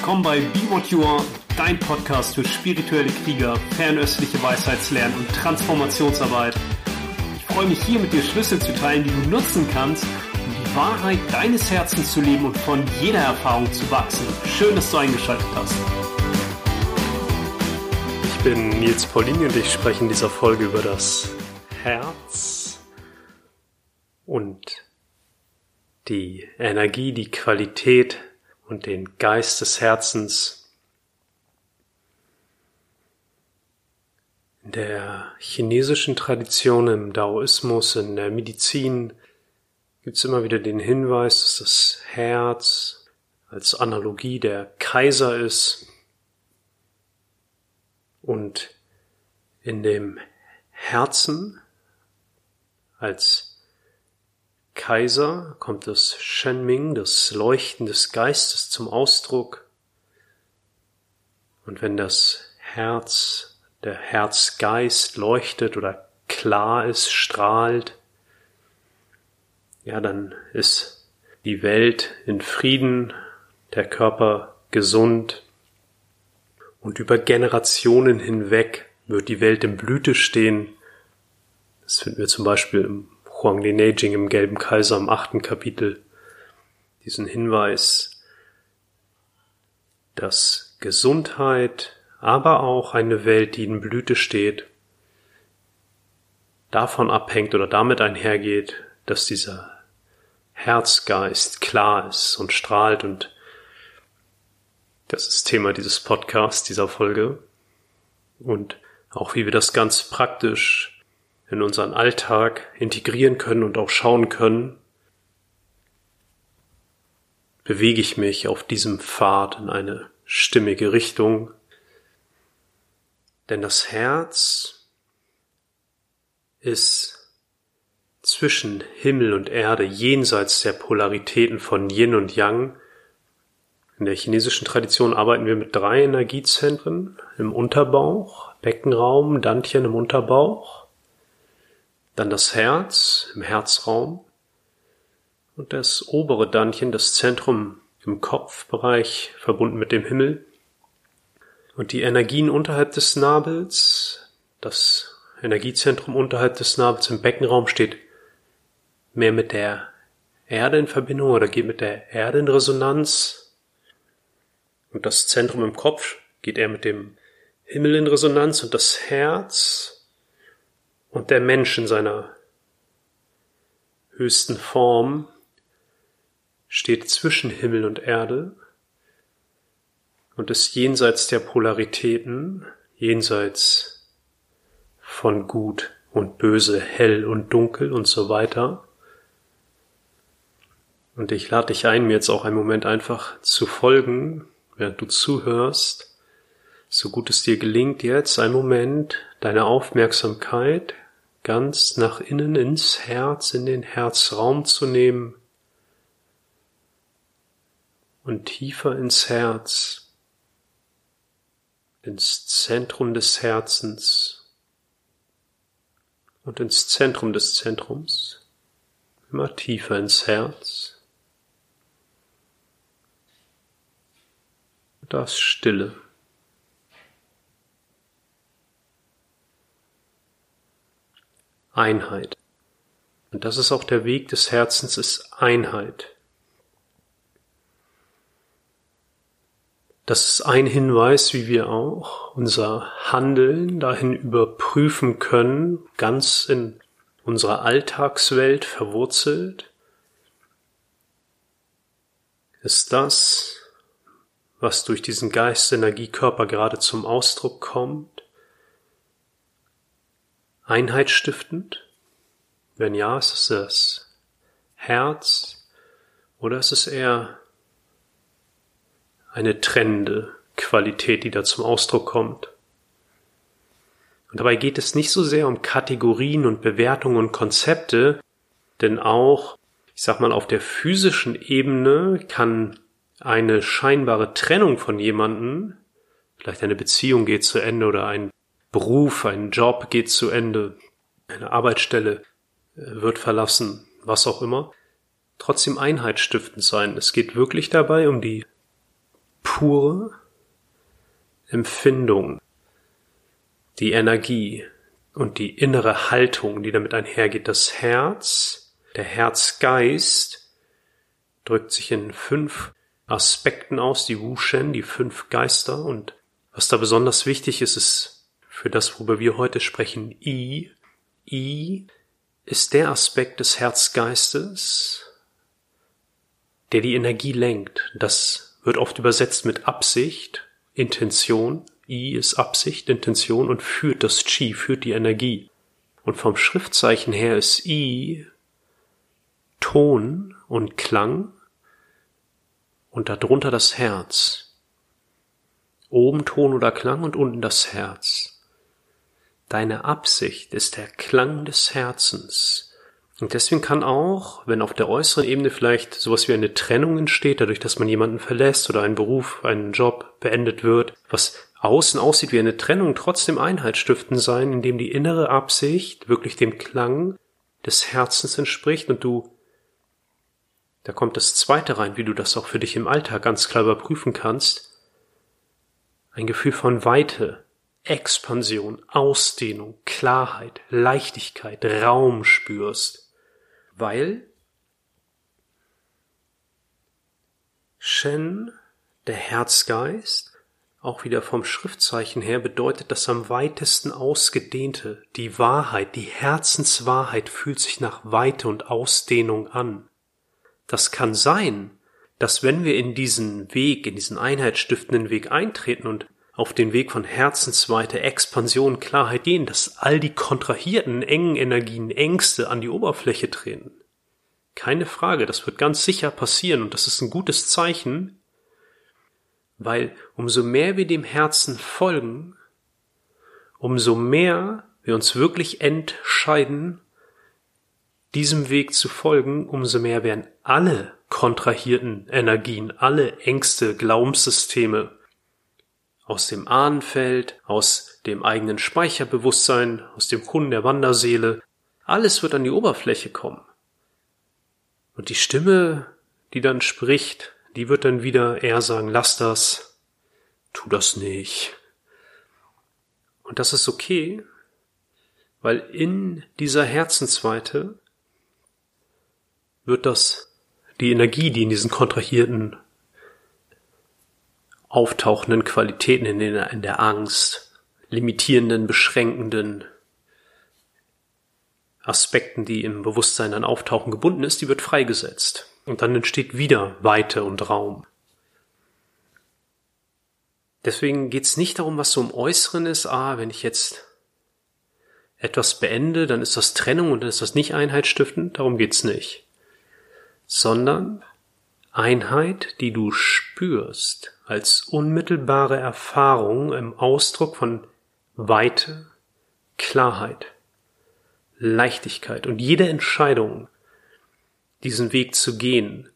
willkommen bei Be What You Are, dein Podcast für spirituelle Krieger, fernöstliche Weisheitslernen und Transformationsarbeit. Ich freue mich hier mit dir Schlüssel zu teilen, die du nutzen kannst, um die Wahrheit deines Herzens zu leben und von jeder Erfahrung zu wachsen. Schön, dass du eingeschaltet hast. Ich bin Nils Paulini und ich spreche in dieser Folge über das Herz und die Energie, die Qualität und den Geist des Herzens. In der chinesischen Tradition, im Daoismus, in der Medizin gibt es immer wieder den Hinweis, dass das Herz als Analogie der Kaiser ist und in dem Herzen als Kaiser kommt das Shenming, das Leuchten des Geistes zum Ausdruck. Und wenn das Herz, der Herzgeist leuchtet oder klar ist, strahlt, ja, dann ist die Welt in Frieden, der Körper gesund und über Generationen hinweg wird die Welt in Blüte stehen. Das finden wir zum Beispiel im Huang Li Neijing im Gelben Kaiser im achten Kapitel. Diesen Hinweis, dass Gesundheit, aber auch eine Welt, die in Blüte steht, davon abhängt oder damit einhergeht, dass dieser Herzgeist klar ist und strahlt und das ist Thema dieses Podcasts, dieser Folge. Und auch wie wir das ganz praktisch in unseren Alltag integrieren können und auch schauen können, bewege ich mich auf diesem Pfad in eine stimmige Richtung. Denn das Herz ist zwischen Himmel und Erde jenseits der Polaritäten von Yin und Yang. In der chinesischen Tradition arbeiten wir mit drei Energiezentren im Unterbauch, Beckenraum, Dantien im Unterbauch dann das Herz im Herzraum und das obere Dantchen, das Zentrum im Kopfbereich, verbunden mit dem Himmel. Und die Energien unterhalb des Nabels, das Energiezentrum unterhalb des Nabels im Beckenraum steht mehr mit der Erde in Verbindung oder geht mit der Erde in Resonanz. Und das Zentrum im Kopf geht eher mit dem Himmel in Resonanz und das Herz und der Mensch in seiner höchsten Form steht zwischen Himmel und Erde und ist jenseits der Polaritäten, jenseits von Gut und Böse, hell und dunkel und so weiter. Und ich lade dich ein, mir jetzt auch einen Moment einfach zu folgen, während du zuhörst, so gut es dir gelingt, jetzt einen Moment deine Aufmerksamkeit ganz nach innen ins Herz, in den Herzraum zu nehmen und tiefer ins Herz, ins Zentrum des Herzens und ins Zentrum des Zentrums, immer tiefer ins Herz. Das Stille. Einheit. Und das ist auch der Weg des Herzens, ist Einheit. Das ist ein Hinweis, wie wir auch unser Handeln dahin überprüfen können, ganz in unserer Alltagswelt verwurzelt. Ist das, was durch diesen Geist, Energiekörper gerade zum Ausdruck kommt, einheitsstiftend? Wenn ja, ist es das Herz oder ist es eher eine trennende Qualität, die da zum Ausdruck kommt? Und dabei geht es nicht so sehr um Kategorien und Bewertungen und Konzepte, denn auch, ich sag mal, auf der physischen Ebene kann eine scheinbare Trennung von jemanden, vielleicht eine Beziehung geht zu Ende oder ein Beruf, ein Job geht zu Ende, eine Arbeitsstelle äh, wird verlassen, was auch immer, trotzdem einheitsstiftend sein. Es geht wirklich dabei um die pure Empfindung, die Energie und die innere Haltung, die damit einhergeht. Das Herz, der Herzgeist drückt sich in fünf Aspekten aus, die Wu-Shen, die fünf Geister. Und was da besonders wichtig ist, ist für das, worüber wir heute sprechen, I. I ist der Aspekt des Herzgeistes, der die Energie lenkt. Das wird oft übersetzt mit Absicht, Intention. I ist Absicht, Intention und führt das Chi, führt die Energie. Und vom Schriftzeichen her ist I Ton und Klang und darunter das Herz. Oben Ton oder Klang und unten das Herz. Deine Absicht ist der Klang des Herzens. Und deswegen kann auch, wenn auf der äußeren Ebene vielleicht sowas wie eine Trennung entsteht, dadurch, dass man jemanden verlässt oder ein Beruf, einen Job beendet wird, was außen aussieht wie eine Trennung, trotzdem Einheit stiften sein, indem die innere Absicht wirklich dem Klang des Herzens entspricht und du, da kommt das zweite rein, wie du das auch für dich im Alltag ganz klar überprüfen kannst, ein Gefühl von Weite, Expansion, Ausdehnung, Klarheit, Leichtigkeit, Raum spürst weil Shen, der Herzgeist, auch wieder vom Schriftzeichen her bedeutet das am weitesten ausgedehnte. Die Wahrheit, die Herzenswahrheit fühlt sich nach Weite und Ausdehnung an. Das kann sein, dass wenn wir in diesen Weg, in diesen einheitsstiftenden Weg eintreten und auf den Weg von Herzensweite, Expansion, Klarheit gehen, dass all die kontrahierten, engen Energien, Ängste an die Oberfläche treten. Keine Frage, das wird ganz sicher passieren und das ist ein gutes Zeichen, weil umso mehr wir dem Herzen folgen, umso mehr wir uns wirklich entscheiden, diesem Weg zu folgen, umso mehr werden alle kontrahierten Energien, alle Ängste, Glaubenssysteme, aus dem Ahnenfeld, aus dem eigenen Speicherbewusstsein, aus dem Kunden der Wanderseele. Alles wird an die Oberfläche kommen. Und die Stimme, die dann spricht, die wird dann wieder eher sagen, lass das, tu das nicht. Und das ist okay, weil in dieser Herzensweite wird das die Energie, die in diesen kontrahierten auftauchenden Qualitäten in der, in der Angst, limitierenden, beschränkenden Aspekten, die im Bewusstsein dann auftauchen, gebunden ist, die wird freigesetzt. Und dann entsteht wieder Weite und Raum. Deswegen geht es nicht darum, was so im Äußeren ist, ah, wenn ich jetzt etwas beende, dann ist das Trennung und dann ist das nicht einheitsstiftend, darum geht's nicht. Sondern Einheit, die du spürst als unmittelbare Erfahrung im Ausdruck von Weite, Klarheit, Leichtigkeit und jede Entscheidung, diesen Weg zu gehen,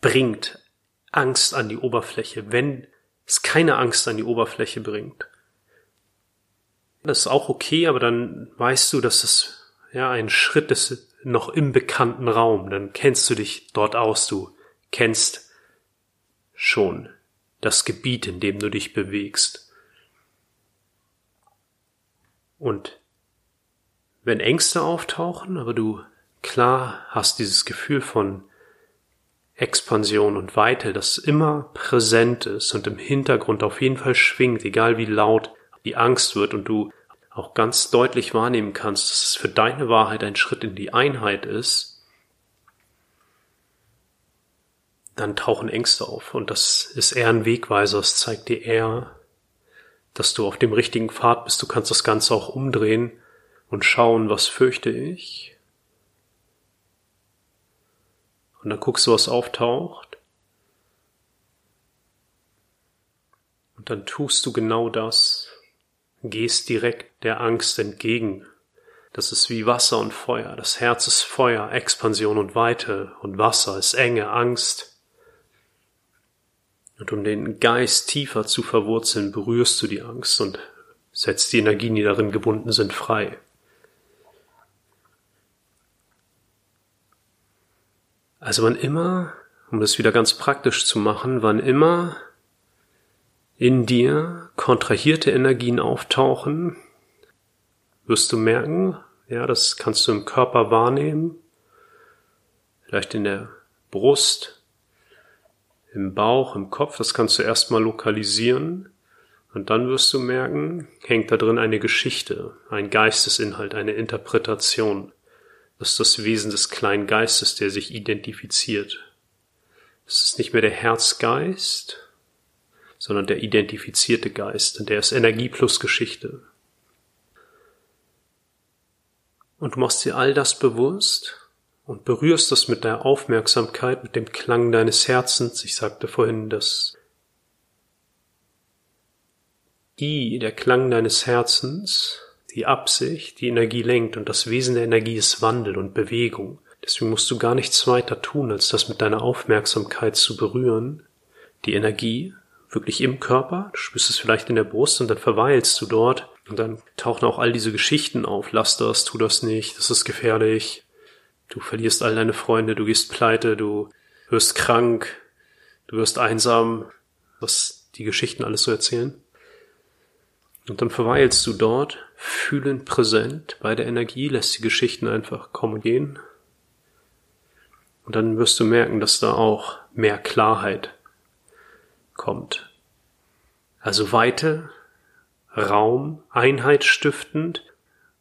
bringt Angst an die Oberfläche, wenn es keine Angst an die Oberfläche bringt. Das ist auch okay, aber dann weißt du, dass es ja ein Schritt ist noch im bekannten Raum, dann kennst du dich dort aus, du kennst schon das Gebiet, in dem du dich bewegst. Und wenn Ängste auftauchen, aber du klar hast dieses Gefühl von Expansion und Weite, das immer präsent ist und im Hintergrund auf jeden Fall schwingt, egal wie laut die Angst wird und du auch ganz deutlich wahrnehmen kannst, dass es für deine Wahrheit ein Schritt in die Einheit ist, dann tauchen Ängste auf. Und das ist eher ein Wegweiser. Es zeigt dir eher, dass du auf dem richtigen Pfad bist. Du kannst das Ganze auch umdrehen und schauen, was fürchte ich. Und dann guckst du, was auftaucht. Und dann tust du genau das. Gehst direkt der Angst entgegen. Das ist wie Wasser und Feuer. Das Herz ist Feuer, Expansion und Weite. Und Wasser ist Enge, Angst. Und um den Geist tiefer zu verwurzeln, berührst du die Angst und setzt die Energien, die darin gebunden sind, frei. Also wann immer, um das wieder ganz praktisch zu machen, wann immer in dir kontrahierte Energien auftauchen, wirst du merken, ja, das kannst du im Körper wahrnehmen, vielleicht in der Brust, im Bauch, im Kopf, das kannst du erstmal lokalisieren und dann wirst du merken, hängt da drin eine Geschichte, ein Geistesinhalt, eine Interpretation. Das ist das Wesen des kleinen Geistes, der sich identifiziert. Es ist nicht mehr der Herzgeist, sondern der identifizierte Geist, und der ist Energie plus Geschichte. Und du machst dir all das bewusst und berührst das mit der Aufmerksamkeit, mit dem Klang deines Herzens. Ich sagte vorhin, dass I, der Klang deines Herzens, die Absicht, die Energie lenkt und das Wesen der Energie ist Wandel und Bewegung. Deswegen musst du gar nichts weiter tun, als das mit deiner Aufmerksamkeit zu berühren, die Energie wirklich im Körper, du spürst es vielleicht in der Brust und dann verweilst du dort und dann tauchen auch all diese Geschichten auf. Lass das, tu das nicht, das ist gefährlich. Du verlierst all deine Freunde, du gehst pleite, du wirst krank, du wirst einsam, was die Geschichten alles so erzählen. Und dann verweilst du dort, fühlend präsent bei der Energie, lässt die Geschichten einfach kommen und gehen. Und dann wirst du merken, dass da auch mehr Klarheit kommt. Also Weite, Raum, Einheit stiftend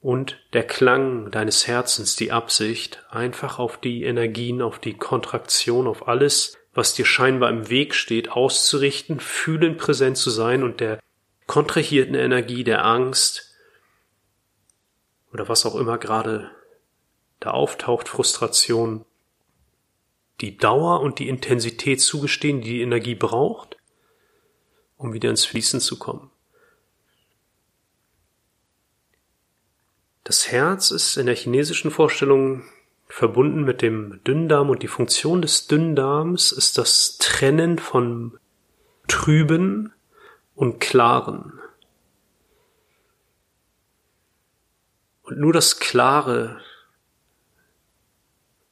und der Klang deines Herzens, die Absicht, einfach auf die Energien, auf die Kontraktion, auf alles, was dir scheinbar im Weg steht, auszurichten, fühlend präsent zu sein und der kontrahierten Energie der Angst oder was auch immer gerade da auftaucht, Frustration, die Dauer und die Intensität zugestehen, die die Energie braucht, um wieder ins Fließen zu kommen. Das Herz ist in der chinesischen Vorstellung verbunden mit dem Dünndarm und die Funktion des Dünndarms ist das Trennen von Trüben und Klaren. Und nur das Klare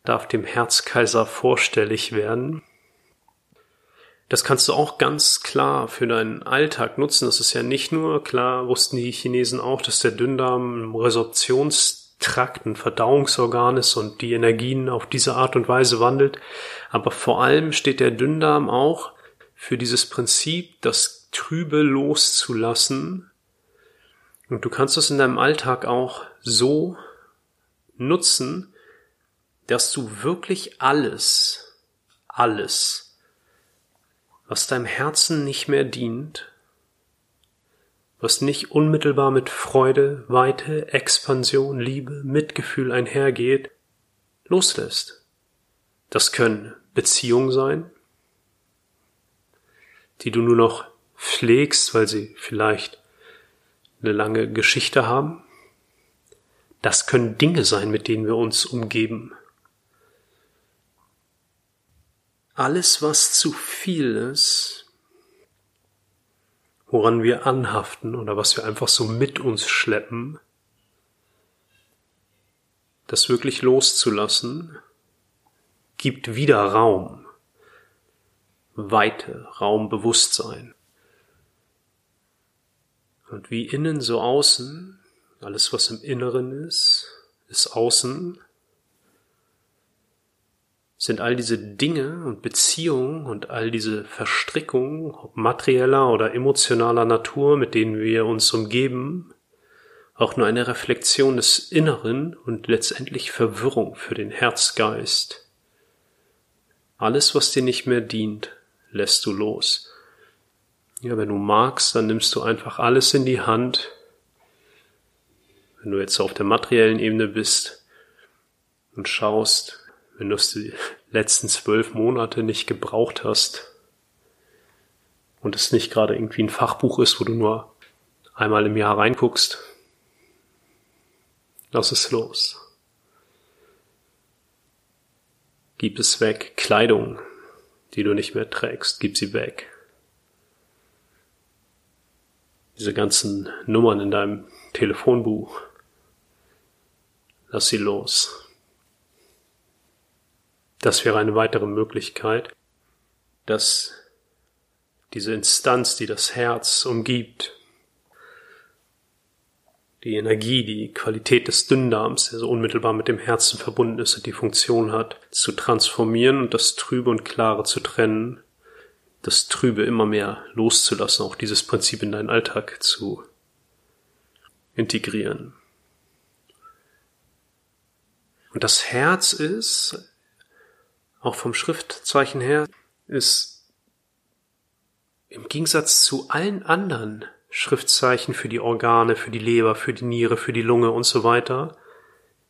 darf dem Herzkaiser vorstellig werden. Das kannst du auch ganz klar für deinen Alltag nutzen. Das ist ja nicht nur, klar wussten die Chinesen auch, dass der Dünndarm ein Resorptionstrakt, ein Verdauungsorgan ist und die Energien auf diese Art und Weise wandelt. Aber vor allem steht der Dünndarm auch für dieses Prinzip, das Trübe loszulassen. Und du kannst es in deinem Alltag auch so nutzen, dass du wirklich alles, alles, was deinem Herzen nicht mehr dient, was nicht unmittelbar mit Freude, Weite, Expansion, Liebe, Mitgefühl einhergeht, loslässt. Das können Beziehungen sein, die du nur noch pflegst, weil sie vielleicht eine lange Geschichte haben. Das können Dinge sein, mit denen wir uns umgeben. Alles, was zu viel ist, woran wir anhaften oder was wir einfach so mit uns schleppen, das wirklich loszulassen, gibt wieder Raum, Weite, Raum, Bewusstsein. Und wie innen so außen, alles was im Inneren ist, ist außen, sind all diese Dinge und Beziehungen und all diese Verstrickungen, ob materieller oder emotionaler Natur, mit denen wir uns umgeben, auch nur eine Reflexion des Inneren und letztendlich Verwirrung für den Herzgeist. Alles, was dir nicht mehr dient, lässt du los. Ja, wenn du magst, dann nimmst du einfach alles in die Hand. Wenn du jetzt auf der materiellen Ebene bist und schaust, wenn du es die letzten zwölf Monate nicht gebraucht hast und es nicht gerade irgendwie ein Fachbuch ist, wo du nur einmal im Jahr reinguckst, lass es los. Gib es weg. Kleidung, die du nicht mehr trägst, gib sie weg diese ganzen Nummern in deinem Telefonbuch. Lass sie los. Das wäre eine weitere Möglichkeit, dass diese Instanz, die das Herz umgibt, die Energie, die Qualität des Dünndarms, der so unmittelbar mit dem Herzen verbunden ist und die Funktion hat, zu transformieren und das Trübe und Klare zu trennen, das Trübe immer mehr loszulassen, auch dieses Prinzip in deinen Alltag zu integrieren. Und das Herz ist, auch vom Schriftzeichen her, ist im Gegensatz zu allen anderen Schriftzeichen für die Organe, für die Leber, für die Niere, für die Lunge und so weiter,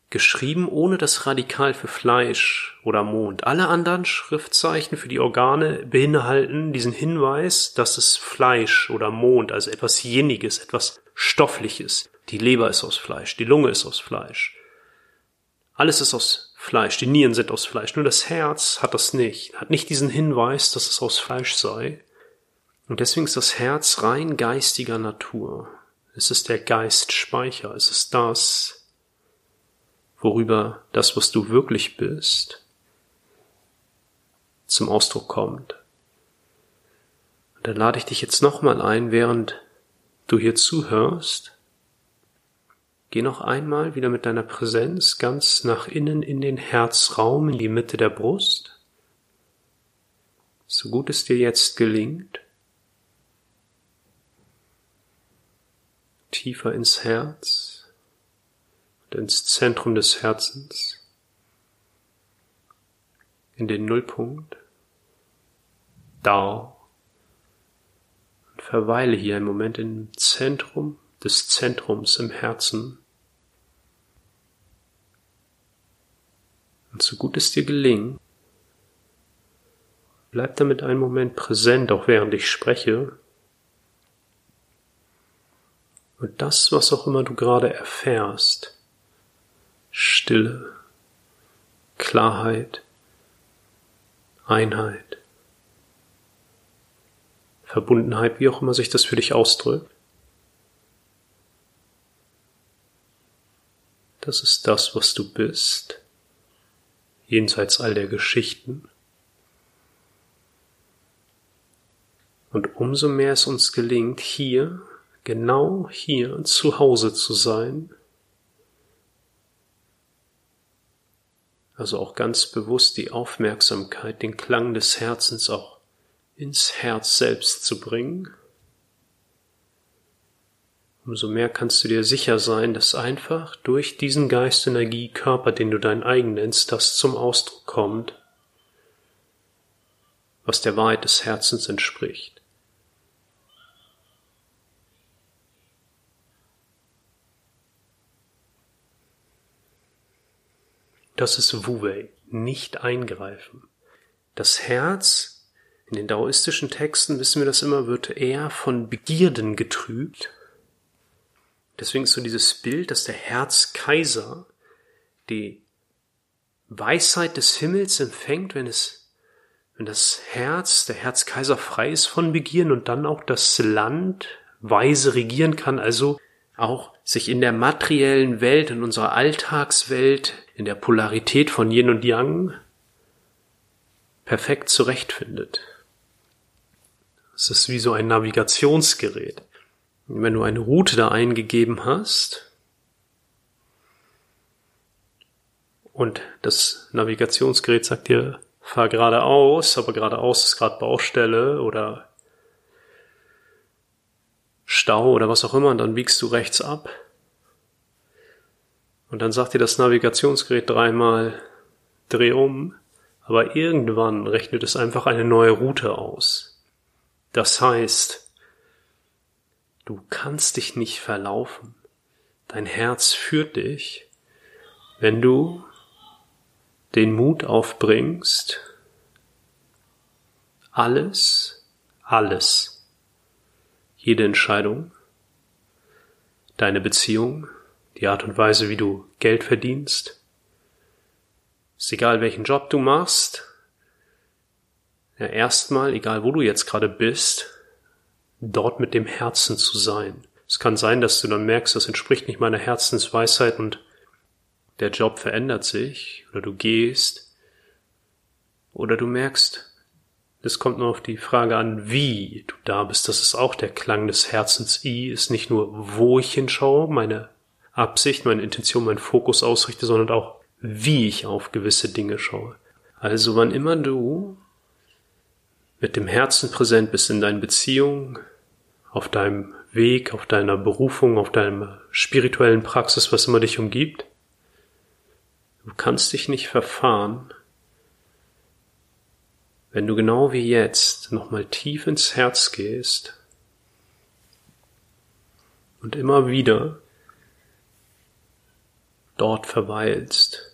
geschrieben ohne das Radikal für Fleisch oder Mond. Alle anderen Schriftzeichen für die Organe beinhalten diesen Hinweis, dass es Fleisch oder Mond, also etwas Jenniges, etwas Stoffliches. Die Leber ist aus Fleisch, die Lunge ist aus Fleisch. Alles ist aus Fleisch, die Nieren sind aus Fleisch. Nur das Herz hat das nicht, hat nicht diesen Hinweis, dass es aus Fleisch sei. Und deswegen ist das Herz rein geistiger Natur. Es ist der Geistspeicher. Es ist das, worüber das, was du wirklich bist, zum Ausdruck kommt. Und da lade ich dich jetzt nochmal ein, während du hier zuhörst. Geh noch einmal wieder mit deiner Präsenz ganz nach innen in den Herzraum, in die Mitte der Brust. So gut es dir jetzt gelingt. tiefer ins Herz und ins Zentrum des Herzens, in den Nullpunkt, da und verweile hier einen Moment im Zentrum des Zentrums im Herzen. Und so gut es dir gelingt, bleib damit einen Moment präsent, auch während ich spreche, und das, was auch immer du gerade erfährst, Stille, Klarheit, Einheit, Verbundenheit, wie auch immer sich das für dich ausdrückt, das ist das, was du bist, jenseits all der Geschichten. Und umso mehr es uns gelingt, hier genau hier zu Hause zu sein. Also auch ganz bewusst die Aufmerksamkeit, den Klang des Herzens auch ins Herz selbst zu bringen. Umso mehr kannst du dir sicher sein, dass einfach durch diesen Geistenergiekörper, den du dein eigen nennst, das zum Ausdruck kommt, was der Wahrheit des Herzens entspricht. Das ist Wu-Wei, nicht eingreifen. Das Herz, in den daoistischen Texten wissen wir das immer, wird eher von Begierden getrübt. Deswegen ist so dieses Bild, dass der Herzkaiser die Weisheit des Himmels empfängt, wenn es, wenn das Herz, der Herzkaiser frei ist von Begierden und dann auch das Land weise regieren kann, also auch sich in der materiellen Welt, in unserer Alltagswelt, in der Polarität von Yin und Yang perfekt zurechtfindet. Es ist wie so ein Navigationsgerät. Wenn du eine Route da eingegeben hast und das Navigationsgerät sagt dir, fahr geradeaus, aber geradeaus ist gerade Baustelle oder Stau oder was auch immer und dann biegst du rechts ab. Und dann sagt dir das Navigationsgerät dreimal, dreh um, aber irgendwann rechnet es einfach eine neue Route aus. Das heißt, du kannst dich nicht verlaufen. Dein Herz führt dich, wenn du den Mut aufbringst, alles, alles jede Entscheidung, deine Beziehung, die Art und Weise, wie du Geld verdienst, ist egal welchen Job du machst, ja erstmal, egal wo du jetzt gerade bist, dort mit dem Herzen zu sein. Es kann sein, dass du dann merkst, das entspricht nicht meiner Herzensweisheit und der Job verändert sich oder du gehst oder du merkst, Es kommt nur auf die Frage an, wie du da bist. Das ist auch der Klang des Herzens. I ist nicht nur, wo ich hinschaue, meine Absicht, meine Intention, mein Fokus ausrichte, sondern auch, wie ich auf gewisse Dinge schaue. Also wann immer du mit dem Herzen präsent bist in deinen Beziehungen, auf deinem Weg, auf deiner Berufung, auf deiner spirituellen Praxis, was immer dich umgibt, du kannst dich nicht verfahren, wenn du genau wie jetzt nochmal tief ins Herz gehst und immer wieder dort verweilst,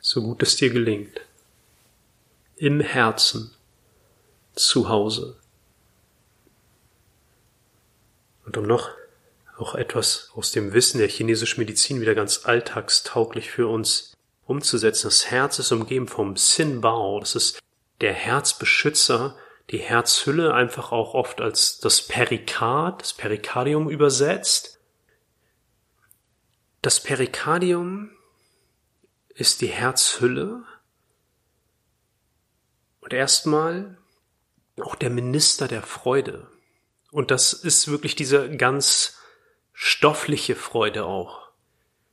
so gut es dir gelingt, im Herzen, zu Hause. Und um noch auch etwas aus dem Wissen der chinesischen Medizin wieder ganz alltagstauglich für uns umzusetzen. Das Herz ist umgeben vom Sin Bao. Das ist der Herzbeschützer, die Herzhülle einfach auch oft als das Perikard, das Perikardium übersetzt. Das Perikardium ist die Herzhülle und erstmal auch der Minister der Freude. Und das ist wirklich diese ganz stoffliche Freude auch.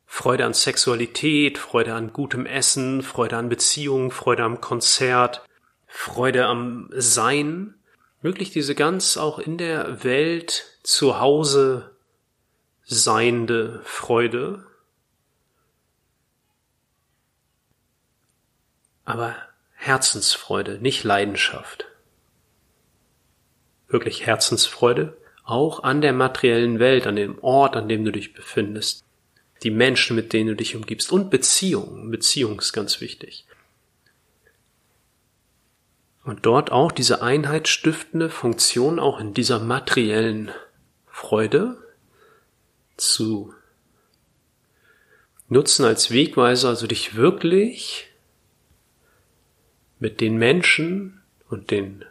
Freude an Sexualität, Freude an gutem Essen, Freude an Beziehungen, Freude am Konzert, Freude am Sein, wirklich diese ganz auch in der Welt zu Hause seiende Freude. Aber Herzensfreude, nicht Leidenschaft. Wirklich Herzensfreude, auch an der materiellen Welt, an dem Ort, an dem du dich befindest, die Menschen, mit denen du dich umgibst und Beziehung. Beziehung ist ganz wichtig. Und dort auch diese einheitsstiftende Funktion auch in dieser materiellen Freude zu nutzen als Wegweiser, also dich wirklich mit den Menschen und den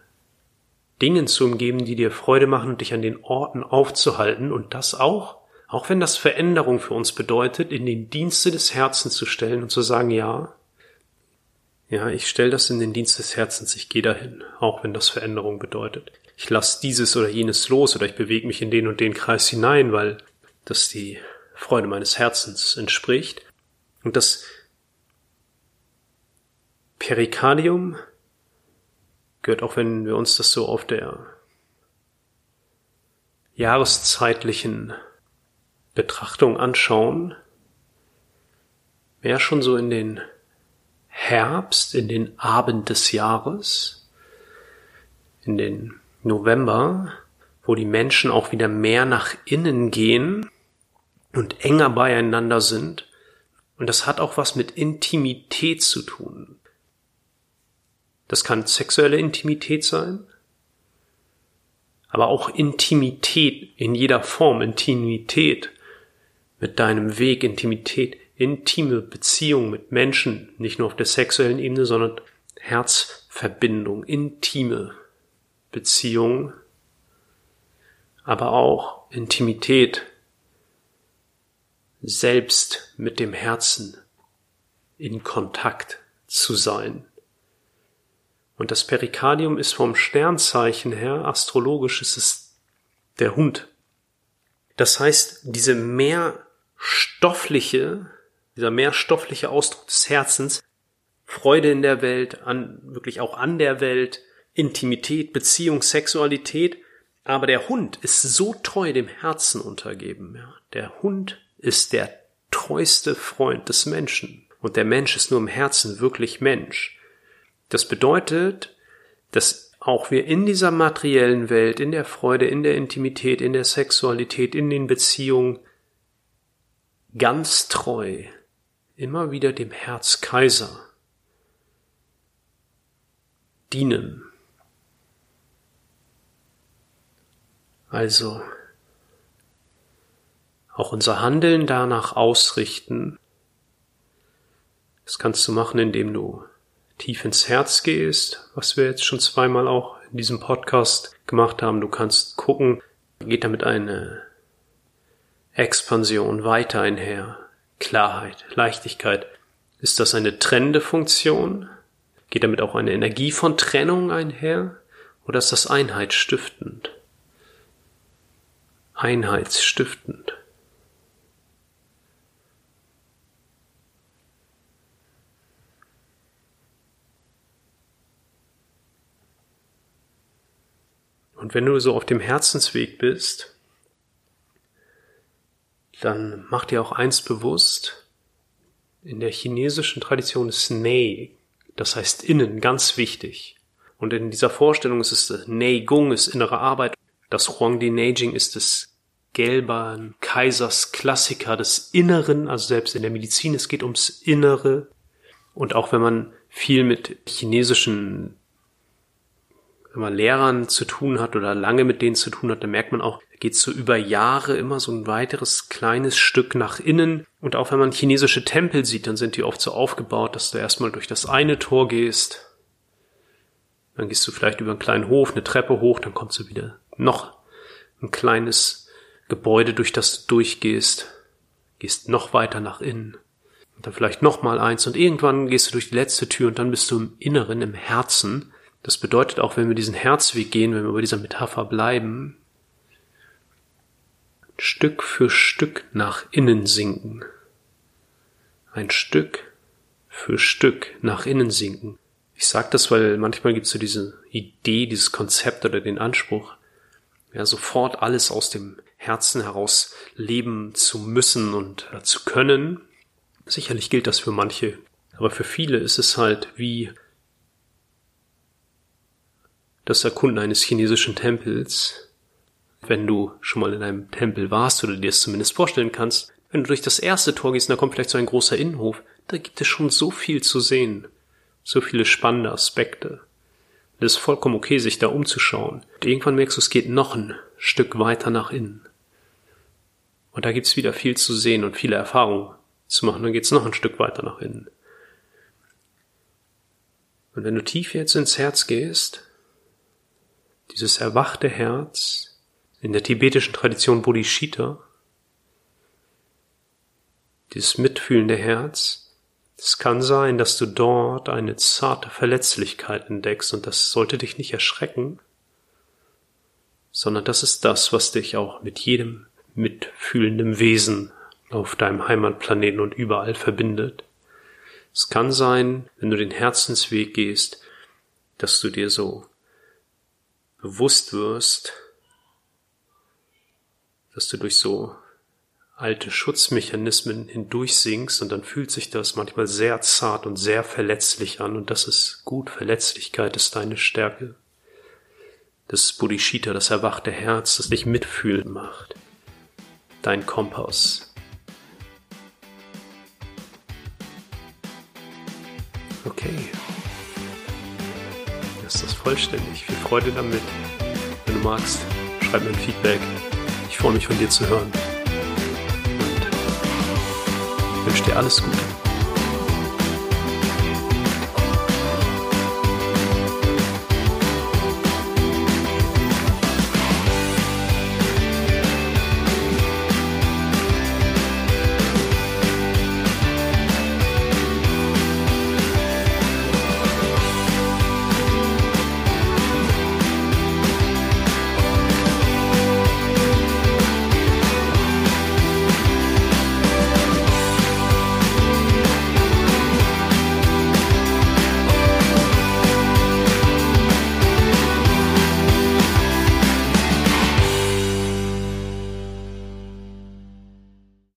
Dingen zu umgeben, die dir Freude machen und dich an den Orten aufzuhalten und das auch, auch wenn das Veränderung für uns bedeutet, in den Dienste des Herzens zu stellen und zu sagen, ja, ja, ich stelle das in den Dienst des Herzens, ich gehe dahin, auch wenn das Veränderung bedeutet. Ich lasse dieses oder jenes los oder ich bewege mich in den und den Kreis hinein, weil das die Freude meines Herzens entspricht. Und das Perikardium gehört auch, wenn wir uns das so auf der jahreszeitlichen Betrachtung anschauen, mehr schon so in den Herbst, in den Abend des Jahres, in den November, wo die Menschen auch wieder mehr nach innen gehen und enger beieinander sind. Und das hat auch was mit Intimität zu tun. Das kann sexuelle Intimität sein, aber auch Intimität in jeder Form, Intimität mit deinem Weg, Intimität intime Beziehung mit Menschen, nicht nur auf der sexuellen Ebene, sondern Herzverbindung, intime Beziehung, aber auch Intimität selbst mit dem Herzen in Kontakt zu sein. Und das Perikardium ist vom Sternzeichen her, astrologisch ist es der Hund. Das heißt, diese mehr stoffliche dieser mehrstoffliche Ausdruck des Herzens, Freude in der Welt, an, wirklich auch an der Welt, Intimität, Beziehung, Sexualität. Aber der Hund ist so treu dem Herzen untergeben. Ja. Der Hund ist der treueste Freund des Menschen. Und der Mensch ist nur im Herzen wirklich Mensch. Das bedeutet, dass auch wir in dieser materiellen Welt, in der Freude, in der Intimität, in der Sexualität, in den Beziehungen ganz treu immer wieder dem Herzkaiser dienen. Also auch unser Handeln danach ausrichten. Das kannst du machen, indem du tief ins Herz gehst, was wir jetzt schon zweimal auch in diesem Podcast gemacht haben. Du kannst gucken, geht damit eine Expansion weiter einher. Klarheit, Leichtigkeit. Ist das eine trennende Funktion? Geht damit auch eine Energie von Trennung einher? Oder ist das einheitsstiftend? Einheitsstiftend. Und wenn du so auf dem Herzensweg bist, dann mach dir auch eins bewusst. In der chinesischen Tradition ist Nei, das heißt innen, ganz wichtig. Und in dieser Vorstellung ist es Nei Gong, ist innere Arbeit. Das Huangdi Neijing ist das gelben Kaisers Klassiker des Inneren, also selbst in der Medizin, es geht ums Innere. Und auch wenn man viel mit chinesischen wenn man Lehrern zu tun hat oder lange mit denen zu tun hat, dann merkt man auch, da geht so über Jahre immer so ein weiteres kleines Stück nach innen. Und auch wenn man chinesische Tempel sieht, dann sind die oft so aufgebaut, dass du erstmal durch das eine Tor gehst, dann gehst du vielleicht über einen kleinen Hof, eine Treppe hoch, dann kommst du wieder noch ein kleines Gebäude, durch das du durchgehst, gehst noch weiter nach innen. Und dann vielleicht noch mal eins und irgendwann gehst du durch die letzte Tür und dann bist du im Inneren, im Herzen das bedeutet auch, wenn wir diesen Herzweg gehen, wenn wir bei dieser Metapher bleiben, Stück für Stück nach innen sinken. Ein Stück für Stück nach innen sinken. Ich sage das, weil manchmal gibt es so diese Idee, dieses Konzept oder den Anspruch, ja, sofort alles aus dem Herzen heraus leben zu müssen und zu können. Sicherlich gilt das für manche, aber für viele ist es halt wie das Erkunden eines chinesischen Tempels, wenn du schon mal in einem Tempel warst oder dir es zumindest vorstellen kannst, wenn du durch das erste Tor gehst da kommt vielleicht so ein großer Innenhof, da gibt es schon so viel zu sehen, so viele spannende Aspekte. Es ist vollkommen okay, sich da umzuschauen. Und irgendwann merkst du, es geht noch ein Stück weiter nach innen. Und da gibt's wieder viel zu sehen und viele Erfahrungen zu machen. Dann geht's noch ein Stück weiter nach innen. Und wenn du tief jetzt ins Herz gehst, dieses erwachte Herz in der tibetischen Tradition Bodhicitta, dieses mitfühlende Herz, es kann sein, dass du dort eine zarte Verletzlichkeit entdeckst und das sollte dich nicht erschrecken, sondern das ist das, was dich auch mit jedem mitfühlenden Wesen auf deinem Heimatplaneten und überall verbindet. Es kann sein, wenn du den Herzensweg gehst, dass du dir so bewusst wirst, dass du durch so alte Schutzmechanismen hindurchsinkst und dann fühlt sich das manchmal sehr zart und sehr verletzlich an und das ist gut. Verletzlichkeit ist deine Stärke. Das ist Bodhicitta, das erwachte Herz, das dich mitfühlen macht. Dein Kompass. Okay ist das vollständig. Viel Freude damit. Wenn du magst, schreib mir ein Feedback. Ich freue mich von dir zu hören. Und wünsche dir alles Gute.